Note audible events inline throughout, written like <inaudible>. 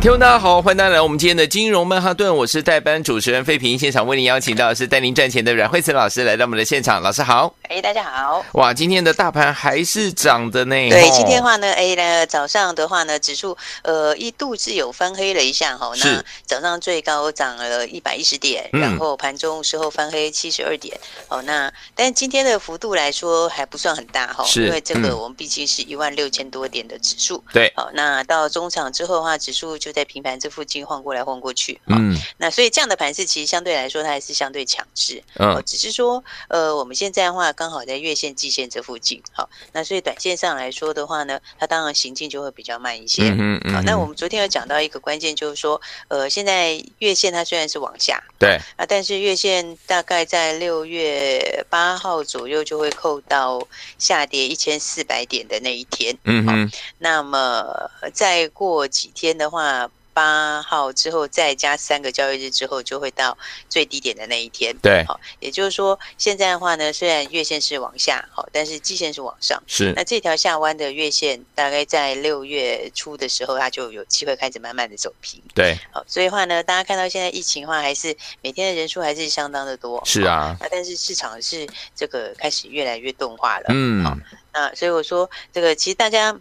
听众大家好，欢迎大家来我们今天的金融曼哈顿，我是代班主持人费平，现场为您邀请到的是带您赚钱的阮惠慈老师来到我们的现场，老师好，哎，大家好，哇，今天的大盘还是涨的呢，对，今天的话呢，哎呢，早上的话呢，指数呃一度是有翻黑了一下哈，那早上最高涨了一百一十点，然后盘中时候翻黑七十二点，哦，那但今天的幅度来说还不算很大哈，因为这个我们毕竟是一万六千多点的指数，对，好，那到中场之后的话，指数就。就在平盘这附近晃过来晃过去，嗯，那所以这样的盘势其实相对来说它还是相对强势，嗯，只是说呃我们现在的话刚好在月线、季线这附近，好，那所以短线上来说的话呢，它当然行进就会比较慢一些，嗯嗯，好，那我们昨天有讲到一个关键，就是说呃现在月线它虽然是往下，对，啊，但是月线大概在六月八号左右就会扣到下跌一千四百点的那一天，嗯嗯，那么再过几天的话。八号之后再加三个交易日之后，就会到最低点的那一天。对，好，也就是说，现在的话呢，虽然月线是往下，好，但是季线是往上。是，那这条下弯的月线，大概在六月初的时候，它就有机会开始慢慢的走平。对，好，所以的话呢，大家看到现在疫情的话，还是每天的人数还是相当的多。是啊，那但是市场是这个开始越来越动化了。嗯，好，那所以我说，这个其实大家。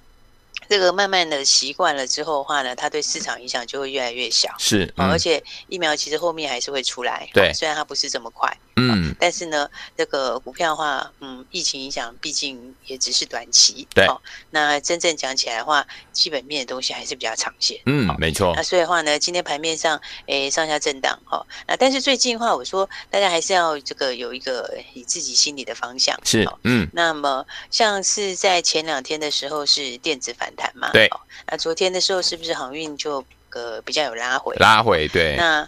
这个慢慢的习惯了之后的话呢，它对市场影响就会越来越小。是，嗯、而且疫苗其实后面还是会出来。对，虽然它不是这么快。嗯，但是呢，这个股票的话，嗯，疫情影响毕竟也只是短期。对。那真正讲起来的话，基本面的东西还是比较长线。嗯，没错。那所以的话呢，今天盘面上，诶，上下震荡。哈，那但是最近的话，我说大家还是要这个有一个你自己心里的方向。是。嗯。那么像是在前两天的时候是电子反弹嘛？对。那昨天的时候是不是航运就呃比较有拉回？拉回，对。那。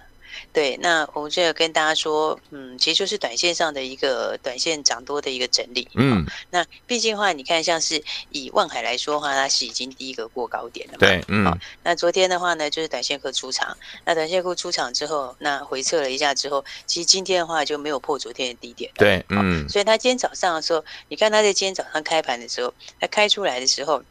对，那我们就要跟大家说，嗯，其实就是短线上的一个短线涨多的一个整理。嗯，那毕竟的话，你看像是以万海来说的话，它是已经第一个过高点了嘛。对，嗯。好，那昨天的话呢，就是短线客出场，那短线客出场之后，那回撤了一下之后，其实今天的话就没有破昨天的低点。对，嗯。所以它今天早上的时候，你看它在今天早上开盘的时候，它开出来的时候。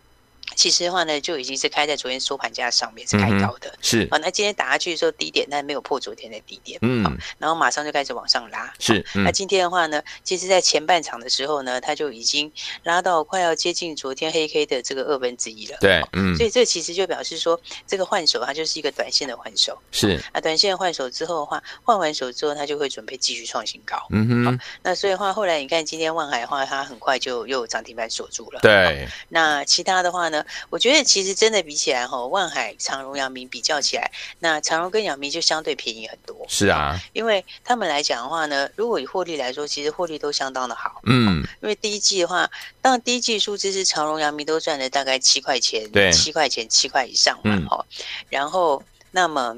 其实的话呢，就已经是开在昨天收盘价上面是开高的，嗯、是好，那今天打下去的时候低点，但没有破昨天的低点，嗯，然后马上就开始往上拉，是。嗯、那今天的话呢，其实，在前半场的时候呢，它就已经拉到快要接近昨天黑 K 的这个二分之一了，对，嗯。所以这其实就表示说，这个换手它就是一个短线的换手，是。啊短线换手之后的话，换完手之后，它就会准备继续创新高，嗯哼。那所以的话，后来你看今天万海的话，它很快就又涨停板锁住了，对。那其他的话呢，我觉得其实。真的比起来哈，万海、长荣、阳明比较起来，那长荣跟阳明就相对便宜很多。是啊，因为他们来讲的话呢，如果以获利来说，其实获利都相当的好。嗯，因为第一季的话，当然第一季数字是长荣、阳明都赚了大概七块钱，对，七块钱、七块以上嘛。哈、嗯，然后那么。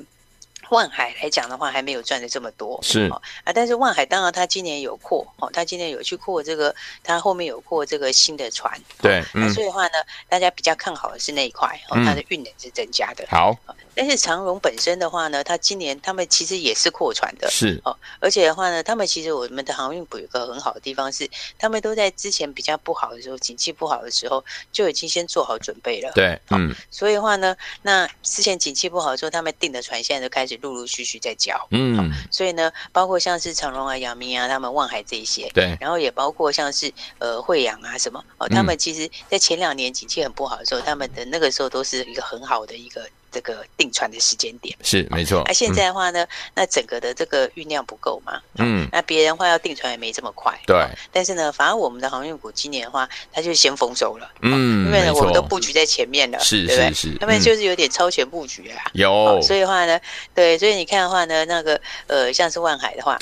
万海来讲的话，还没有赚的这么多，是。啊，但是万海当然他今年有扩哦，他今年有去扩这个，他后面有扩这个新的船，对，嗯，所以的话呢，大家比较看好的是那一块哦，它的运能是增加的，好。但是长荣本身的话呢，他今年他们其实也是扩船的，是。哦，而且的话呢，他们其实我们的航运股有个很好的地方是，他们都在之前比较不好的时候，景气不好的时候就已经先做好准备了，对，嗯，所以的话呢，那之前景气不好的时候，他们订的船现在都开始陆陆续续在交，嗯，所以呢，包括像是长荣啊、阳明啊，他们望海这一些，对，然后也包括像是呃惠阳啊什么哦，他们其实在前两年景气很不好的时候，他们的那个时候都是一个很好的一个。这个定船的时间点是没错，那、啊、现在的话呢，嗯、那整个的这个运量不够嘛，嗯，那别人话要定船也没这么快，对。但是呢，反而我们的航运股今年的话，它就先丰收了，嗯，因为呢，我们都布局在前面了，是？是是，他们就是有点超前布局啊，有。所以的话呢，对，所以你看的话呢，那个呃，像是万海的话。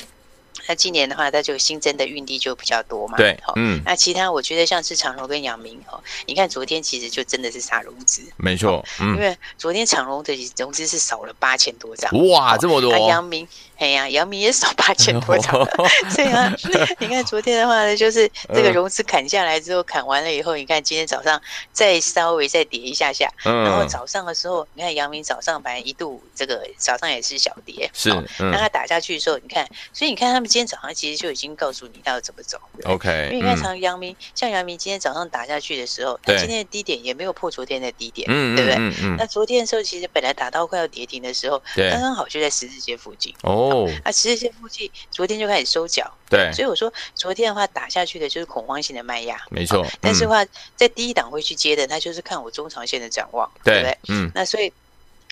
那今年的话，它就新增的运力就比较多嘛。对，嗯。那其他我觉得像是长荣跟阳明哈，你看昨天其实就真的是杀融资，没错，嗯。因为昨天长荣的融资是少了八千多张，哇，这么多。阳明。哎呀，姚明也少八千多张，<laughs> 所以啊，你看昨天的话呢，就是这个融资砍下来之后，砍完了以后，你看今天早上再稍微再跌一下下，然后早上的时候，你看姚明早上反正一度这个早上也是小跌，是，那他打下去的时候，你看，所以你看他们今天早上其实就已经告诉你他要怎么走，OK，因为你看像姚明，像姚明今天早上打下去的时候，他今天的低点也没有破昨天的低点，嗯，对不对？那昨天的时候，其实本来打到快要跌停的时候，刚刚好就在十字街附近，哦。哦，啊，十日线附近，昨天就开始收脚，对，所以我说昨天的话打下去的就是恐慌性的卖压，没错。但是的话，在第一档会去接的，他就是看我中长线的展望，对不对？嗯，那所以。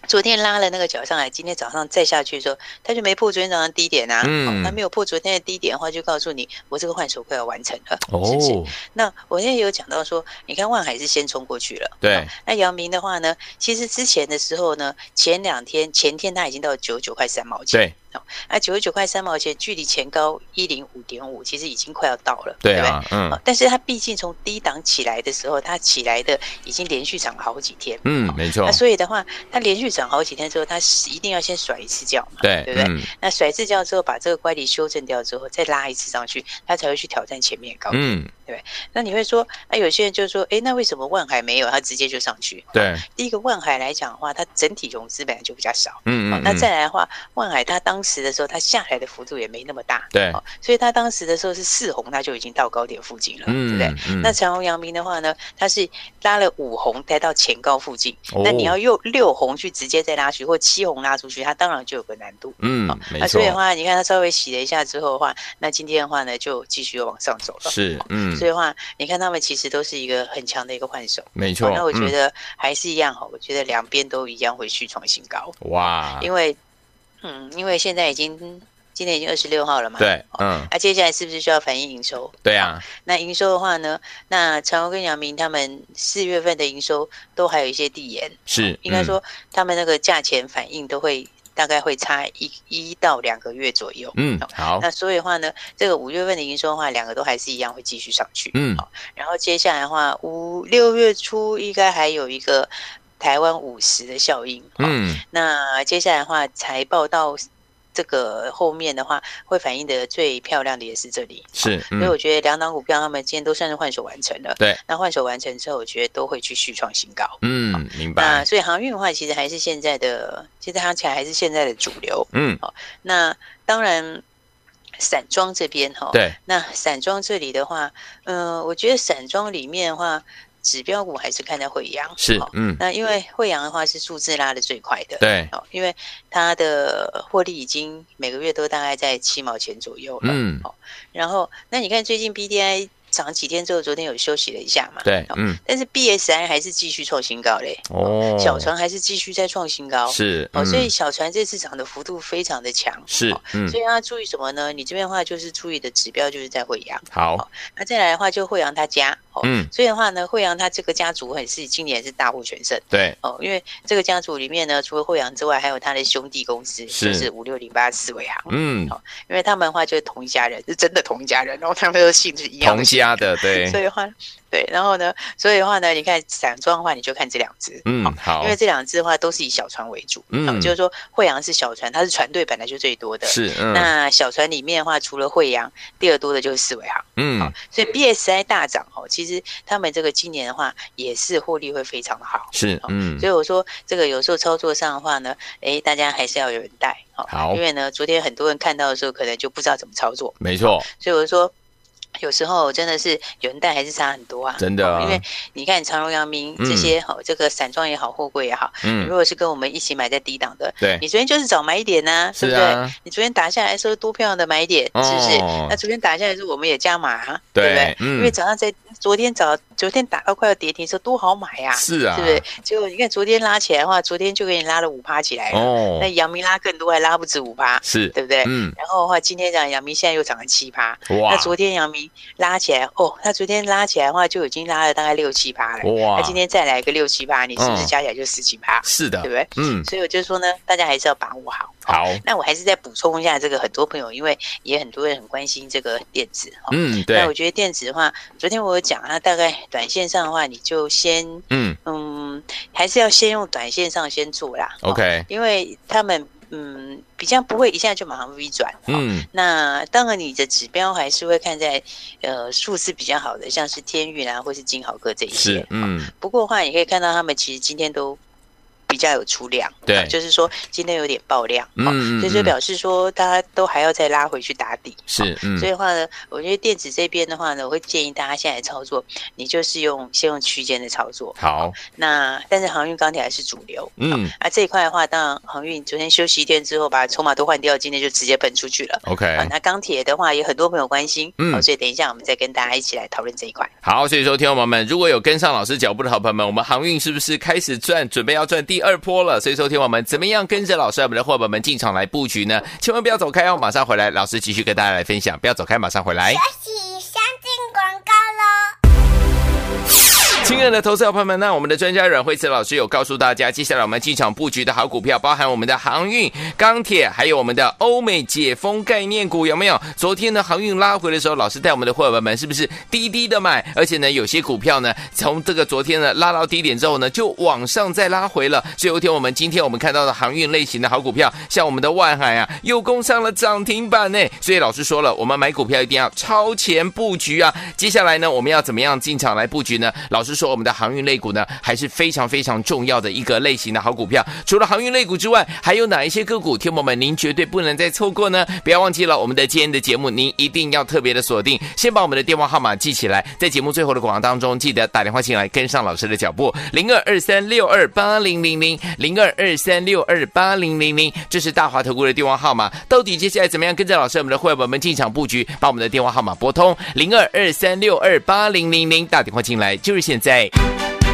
昨天拉了那个脚上来，今天早上再下去的时候，他就没破昨天早上低点啊。嗯，他没有破昨天的低点的话，就告诉你我这个换手快要完成了，哦、是不是？那我现在有讲到说，你看万海是先冲过去了，对。那阳明的话呢，其实之前的时候呢，前两天前天他已经到九十九块三毛钱，对。那九十九块三毛钱，距离前高一零五点五，其实已经快要到了，对啊，对嗯。但是它毕竟从低档起来的时候，它起来的已经连续涨了好几天，嗯，没错。那所以的话，它连续涨好几天之后，它一定要先甩一次轿嘛，对，对不对？嗯、那甩一次轿之后，把这个乖离修正掉之后，再拉一次上去，它才会去挑战前面高点，嗯，对。那你会说，那有些人就说，哎，那为什么万海没有？它直接就上去？对。第一个万海来讲的话，它整体融资本来就比较少，嗯，嗯，嗯。那再来的话，万海它当时的时候，它下来的幅度也没那么大，对，所以他当时的时候是四红，他就已经到高点附近了，对不对？那长虹、阳明的话呢，它是拉了五红，带到前高附近，那你要用六红去直接再拉出去，或七红拉出去，它当然就有个难度，嗯，那所以的话，你看它稍微洗了一下之后的话，那今天的话呢，就继续往上走了，是，嗯，所以的话，你看他们其实都是一个很强的一个换手，没错。那我觉得还是一样哈，我觉得两边都一样会续创新高，哇，因为，嗯，因为现在已经。今天已经二十六号了嘛？对，嗯，那接下来是不是需要反映营收？对啊，那营收的话呢？那长荣跟阳明他们四月份的营收都还有一些递延，是应该说他们那个价钱反应都会大概会差一一到两个月左右。嗯，好。那所以的话呢，这个五月份的营收的话，两个都还是一样会继续上去。嗯，好。然后接下来的话，五六月初应该还有一个台湾五十的效应。嗯，那接下来的话，财报到。这个后面的话会反映的最漂亮的也是这里，是，所以我觉得两档股票他们今天都算是换手完成了。对，那换手完成之后，我觉得都会去续创新高。嗯，明白。那所以航运的话，其实还是现在的，其实它起来还是现在的主流。嗯，好，那当然散装这边哈，对，那散装这里的话，嗯、呃，我觉得散装里面的话。指标股还是看在惠阳，是，嗯，那因为惠阳的话是数字拉的最快的，对，哦，因为它的获利已经每个月都大概在七毛钱左右了，嗯，好，然后那你看最近 BDI。涨几天之后，昨天有休息了一下嘛？对，嗯，但是 BSI 还是继续创新高嘞。哦，小船还是继续在创新高。是，哦，所以小船这次涨的幅度非常的强。是，嗯，所以要注意什么呢？你这边的话就是注意的指标就是在惠阳。好，那再来的话就惠阳他家。嗯，所以的话呢，惠阳他这个家族很是今年是大获全胜。对，哦，因为这个家族里面呢，除了惠阳之外，还有他的兄弟公司，就是五六零八四维行。嗯，好，因为他们的话就是同一家人，是真的同一家人，然后他们都姓是一样。同家的，<laughs> 对。所以的话，对，然后呢，所以的话呢，你看散装的话，你就看这两只，嗯，好，因为这两只的话都是以小船为主，嗯，就是说惠阳是小船，它是船队本来就最多的，是，嗯，那小船里面的话，除了惠阳，第二多的就是四维行，嗯，所以 BSI 大涨哦，其实他们这个今年的话也是获利会非常的好，是，嗯，所以我说这个有时候操作上的话呢，哎，大家还是要有人带，好，因为呢，昨天很多人看到的时候，可能就不知道怎么操作，没错，所以我说。有时候真的是有人带还是差很多啊，真的、啊，因为你看长荣、阳明这些好，嗯、这个散装也好，货柜也好，嗯，如果是跟我们一起买在低档的，对，你昨天就是早买一点呢、啊，是不对？你昨天打下来的时候多漂亮的买点，哦、是不是？那昨天打下来的时候我们也加码、啊，对，对不对？嗯、因为早上在昨天早昨天打到快要跌停的时候多好买呀、啊，是啊，对不对？结果你看昨天拉起来的话，昨天就给你拉了五趴起来了，哦，那阳明拉更多，还拉不止五趴，是对不对？嗯，然后的话今天讲阳明现在又涨了七趴，哇，那昨天阳明拉起来。哦，他昨天拉起来的话，就已经拉了大概六七趴了。哇！那今天再来一个六七趴，你是不是加起来就十几趴？是的，对不对？嗯。所以我就说呢，大家还是要把握好。好，那我还是再补充一下，这个很多朋友因为也很多人很关心这个电子哈。嗯，对。那我觉得电子的话，昨天我有讲啊，大概短线上的话，你就先嗯嗯，还是要先用短线上先做啦。OK，因为他们。嗯，比较不会一下就马上 V 转。嗯，那当然你的指标还是会看在呃数字比较好的，像是天宇啊，或是金豪哥这一些。嗯，不过的话，你可以看到他们其实今天都。比较有出量，对、啊，就是说今天有点爆量，嗯，所以就表示说大家都还要再拉回去打底，是，嗯，所以的话呢，我觉得电子这边的话呢，我会建议大家现在操作，你就是用先用区间的操作，好，那但是航运钢铁还是主流，嗯，啊这一块的话，当然航运昨天休息一天之后把筹码都换掉，今天就直接奔出去了，OK，啊，那钢铁的话也很多朋友关心，嗯，所以等一下我们再跟大家一起来讨论这一块，好，所以说听众朋友们，如果有跟上老师脚步的好朋友们，我们航运是不是开始赚，准备要赚第第二波了？所以。说听我们怎么样跟着老师我们的伙伴们进场来布局呢？千万不要走开哦，马上回来，老师继续跟大家来分享。不要走开，马上回来。休息先进广告喽。亲爱的投资者朋友们，那我们的专家阮慧慈老师有告诉大家，接下来我们进场布局的好股票，包含我们的航运、钢铁，还有我们的欧美解封概念股，有没有？昨天呢，航运拉回的时候，老师带我们的伙伴们是不是低低的买？而且呢，有些股票呢，从这个昨天呢拉到低点之后呢，就往上再拉回了。所以有一天我们今天我们看到的航运类型的好股票，像我们的万海啊，又攻上了涨停板呢。所以老师说了，我们买股票一定要超前布局啊。接下来呢，我们要怎么样进场来布局呢？老师。说我们的航运类股呢，还是非常非常重要的一个类型的好股票。除了航运类股之外，还有哪一些个股？听友们，您绝对不能再错过呢！不要忘记了，我们的今天的节目，您一定要特别的锁定。先把我们的电话号码记起来，在节目最后的广告当中，记得打电话进来跟上老师的脚步，零二二三六二八零零零，零二二三六二八零零零，这是大华投顾的电话号码。到底接下来怎么样跟着老师我们的会员们进场布局？把我们的电话号码拨通，零二二三六二八零零零，打电话进来就是现在。在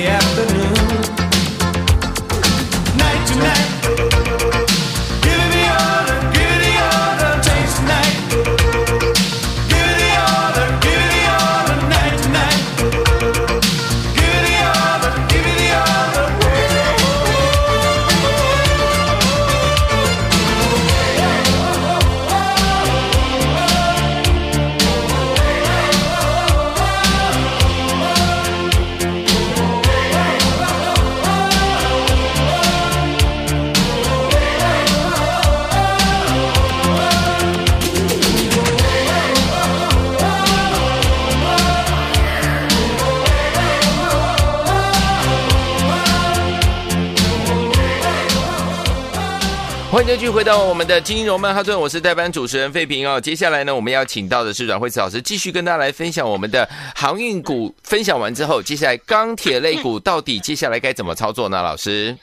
the afternoon. 欢迎继续回到我们的金融曼哈顿，我是代班主持人费平哦。接下来呢，我们要请到的是阮慧慈老师，继续跟大家来分享我们的航运股。分享完之后，接下来钢铁类股到底接下来该怎么操作呢？老师？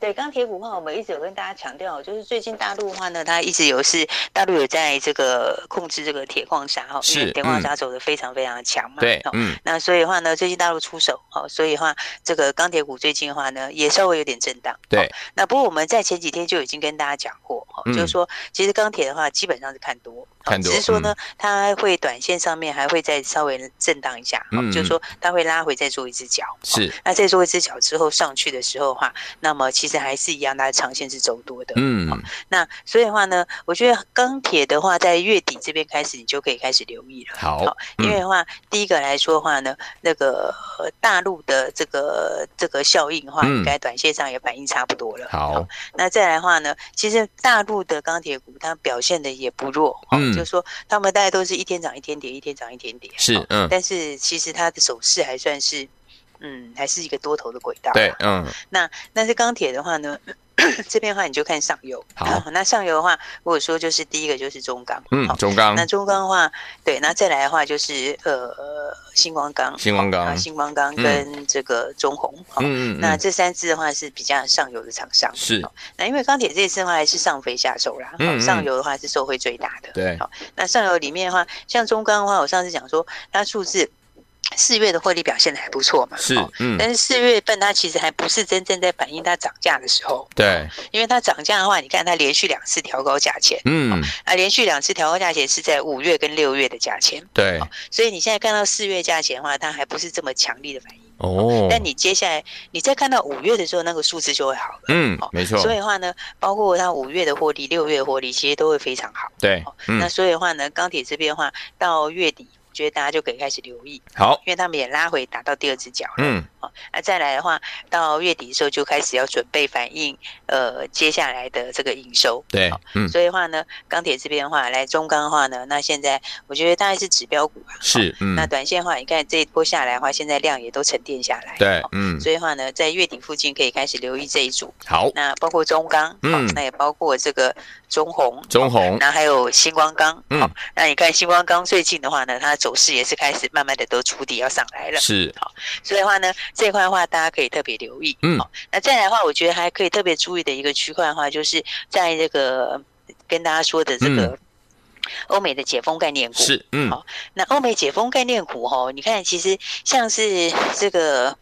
对钢铁股的话，我们一直有跟大家强调，就是最近大陆的话呢，它一直有是大陆有在这个控制这个铁矿砂哈，因为铁矿砂走的非常非常的强嘛。对，嗯。那所以的话呢，最近大陆出手，好，所以的话这个钢铁股最近的话呢，也稍微有点震荡。对。那不过我们在前几天就已经跟大家讲过，哈，就是说其实钢铁的话基本上是看多，看多，只是说呢，它会短线上面还会再稍微震荡一下，嗯，就是说它会拉回再做一只脚。是。那再做一只脚之后上去的时候的话，那么其实。还是一样，它的长线是走多的。嗯，那所以的话呢，我觉得钢铁的话，在月底这边开始，你就可以开始留意了。好，因为的话，嗯、第一个来说的话呢，那个大陆的这个这个效应的话，应该短线上也反应差不多了。好，好，那再来的话呢，其实大陆的钢铁股它表现的也不弱。嗯，就是说他们大概都是一天涨一天跌，一天涨一天跌。是，嗯，但是其实它的走势还算是。嗯，还是一个多头的轨道。对，嗯。那那是钢铁的话呢，<clears throat> 这边的话你就看上游。好，那上游的话，如果说就是第一个就是中钢。嗯，中钢。那中钢的话，对，那再来的话就是呃新光钢。新光钢。新光钢跟这个中红。嗯，那这三支的话是比较上游的厂商。是。那因为钢铁这一次的话还是上肥下手啦。嗯。上游的话是受惠最大的。对。好，那上游里面的话，像中钢的话，我上次讲说它数字。四月的获利表现的还不错嘛？是，嗯，但是四月份它其实还不是真正在反映它涨价的时候。对，因为它涨价的话，你看它连续两次调高价钱，嗯，啊，连续两次调高价钱是在五月跟六月的价钱。对，所以你现在看到四月价钱的话，它还不是这么强力的反应。哦，但你接下来你再看到五月的时候，那个数字就会好了。嗯，没错。所以的话呢，包括它五月的获利、六月的获利，其实都会非常好。对，那所以的话呢，钢铁这边的话，到月底。觉得大家就可以开始留意，好，因为他们也拉回打到第二只脚了，嗯，好，那再来的话，到月底的时候就开始要准备反映，呃，接下来的这个营收，对，嗯，所以的话呢，钢铁这边的话，来中钢的话呢，那现在我觉得大概是指标股啊，是，嗯，那短线的话，你看这一波下来的话，现在量也都沉淀下来，对，嗯，所以的话呢，在月底附近可以开始留意这一组，好，那包括中钢，嗯，那也包括这个中红，中红，那还有星光钢，嗯，那你看星光钢最近的话呢，它走势也是开始慢慢的都触底要上来了，是。好，所以的话呢，这块的话大家可以特别留意，嗯，好，那再来的话，我觉得还可以特别注意的一个区块的话，就是在这个跟大家说的这个欧美的解封概念股，是，嗯，好，那欧美解封概念股哈，你看其实像是这个。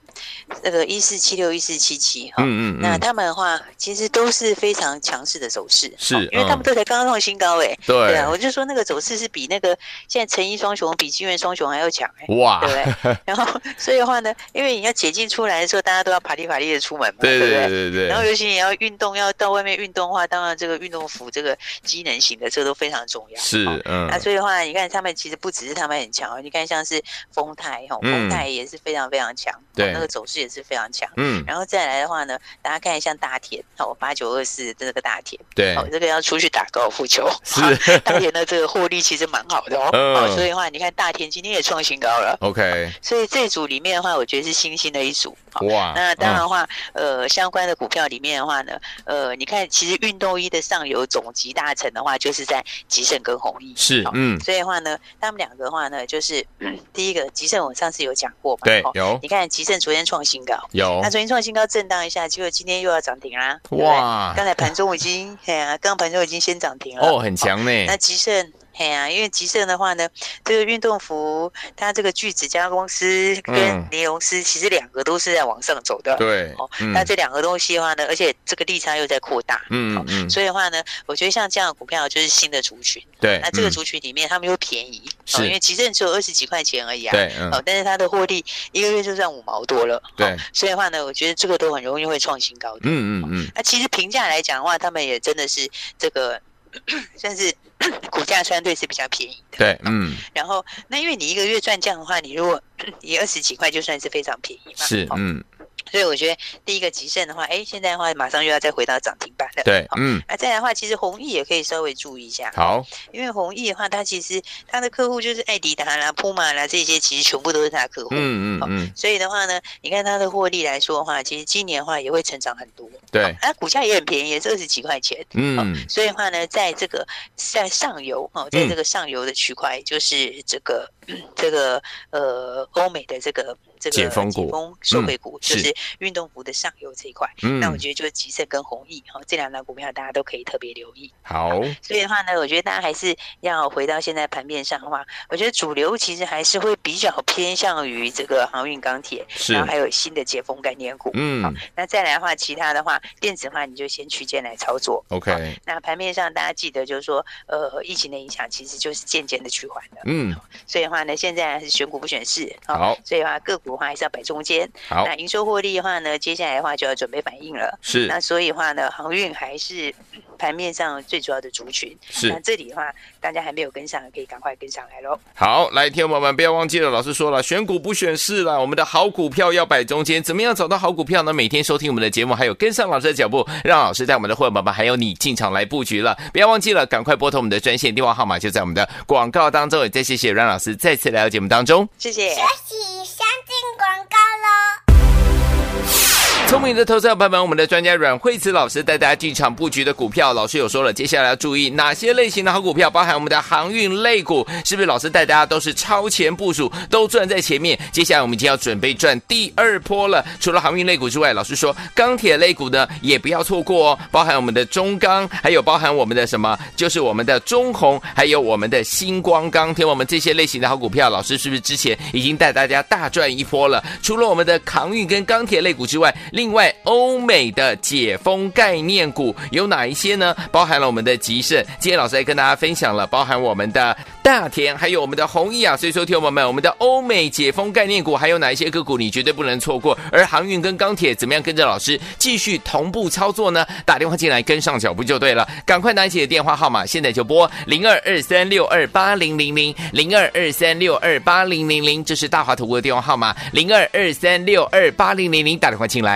那个一四七六一四七七哈，嗯嗯，那他们的话其实都是非常强势的走势，是，因为他们都才刚刚创新高哎，对，对啊，我就说那个走势是比那个现在成衣双雄比金元双雄还要强哎，哇，对不对？<laughs> 然后所以的话呢，因为你要解禁出来的时候，大家都要啪哩啪哩的出门嘛，对对对对？对，然后尤其你要运动，要到外面运动的话，当然这个运动服这个机能型的这个都非常重要，是，嗯，那所以的话，你看他们其实不只是他们很强，你看像是丰泰哈，丰泰也是非常非常强，对，那个走势也是非常强，嗯，然后再来的话呢，大家看一下大田，哦，八九二四的这个大田，对，哦，这个要出去打高尔夫球，是。大田的这个获利其实蛮好的哦，哦，所以的话，你看大田今天也创新高了，OK，所以这组里面的话，我觉得是新兴的一组，哇，那当然的话，呃，相关的股票里面的话呢，呃，你看其实运动衣的上游总集大成的话，就是在吉盛跟弘毅，是，嗯，所以的话呢，他们两个的话呢，就是 <clears throat> 第一个吉盛，我上次有讲过嘛，对，有，你看吉盛昨天创新高。有，那昨天创新高震荡一下，结果今天又要涨停啦。哇，刚才盘中已经，<laughs> 哎呀，刚刚盘中已经先涨停了。哦，很强呢。那吉盛，嘿呀、啊，因为吉盛的话呢，这个运动服它这个聚酯加工公司跟尼龙丝其实两个都是在往上走的。对，哦，那这两个东西的话呢，而且这个利差又在扩大。嗯嗯。所以的话呢，我觉得像这样的股票就是新的族群。对。那这个族群里面，他们又便宜。是。因为吉盛只有二十几块钱而已啊。对。哦，但是它的获利一个月就赚五毛多了。对。所以的话呢，我觉得这个都很容易会创新高的。嗯嗯嗯。那其实评价来讲的话，他们也真的是这个 <coughs> 算是 <coughs> 股价相对是比较便宜的。对，嗯。然后，那因为你一个月赚这样的话，你如果 <coughs> 你二十几块就算是非常便宜嘛。是，嗯。所以我觉得第一个极盛的话，哎，现在的话马上又要再回到涨停对，嗯。那再来的话，其实弘毅也可以稍微注意一下。好。因为弘毅的话，它其实它的客户就是艾迪达啦、普马啦这些，其实全部都是它的客户。嗯嗯嗯。所以的话呢，你看它的获利来说的话，其实今年的话也会成长很多。对。它股价也很便宜，也是二十几块钱。嗯。所以的话呢，在这个在上游哦，在这个上游的区块，就是这个这个呃欧美的这个。这个解封股受惠股就是运动服的上游这一块，嗯，那我觉得就是吉盛跟弘毅哈这两档股票，大家都可以特别留意。好，所以的话呢，我觉得大家还是要回到现在盘面上的话，我觉得主流其实还是会比较偏向于这个航运钢铁，然后还有新的解封概念股。嗯，那再来的话，其他的话，电子的话你就先区间来操作。OK，那盘面上大家记得就是说，呃，疫情的影响其实就是渐渐的趋缓的。嗯，所以的话呢，现在还是选股不选市。好，所以的话个股。的话还是要摆中间。好，那营收获利的话呢，接下来的话就要准备反应了。是，那所以的话呢，航运还是盘面上最主要的族群。是，那这里的话，大家还没有跟上，可以赶快跟上来喽。好，来，听众朋友们不要忘记了，老师说了，选股不选市了，我们的好股票要摆中间。怎么样找到好股票呢？每天收听我们的节目，还有跟上老师的脚步，让老师带我们的会员宝宝还有你进场来布局了。不要忘记了，赶快拨通我们的专线电话号码，就在我们的广告当中。也再谢谢阮老师再次来到节目当中，谢谢。学习相进广告喽。聪明的投资者朋友们，我们的专家阮慧慈老师带大家进场布局的股票，老师有说了，接下来要注意哪些类型的好股票，包含我们的航运类股，是不是？老师带大家都是超前部署，都赚在前面。接下来我们已经要准备赚第二波了。除了航运类股之外，老师说钢铁类股呢也不要错过哦，包含我们的中钢，还有包含我们的什么，就是我们的中红，还有我们的星光钢。听我们这些类型的好股票，老师是不是之前已经带大家大赚一波了？除了我们的航运跟钢铁类股之外，另外，欧美的解封概念股有哪一些呢？包含了我们的集盛，今天老师来跟大家分享了，包含我们的大田，还有我们的弘毅啊。所以说，听友们，我们的欧美解封概念股还有哪一些个股，你绝对不能错过。而航运跟钢铁怎么样跟着老师继续同步操作呢？打电话进来跟上脚步就对了。赶快拿起的电话号码，现在就拨零二二三六二八零零零零二二三六二八零零零，这是大华投顾的电话号码零二二三六二八零零零，打电话进来。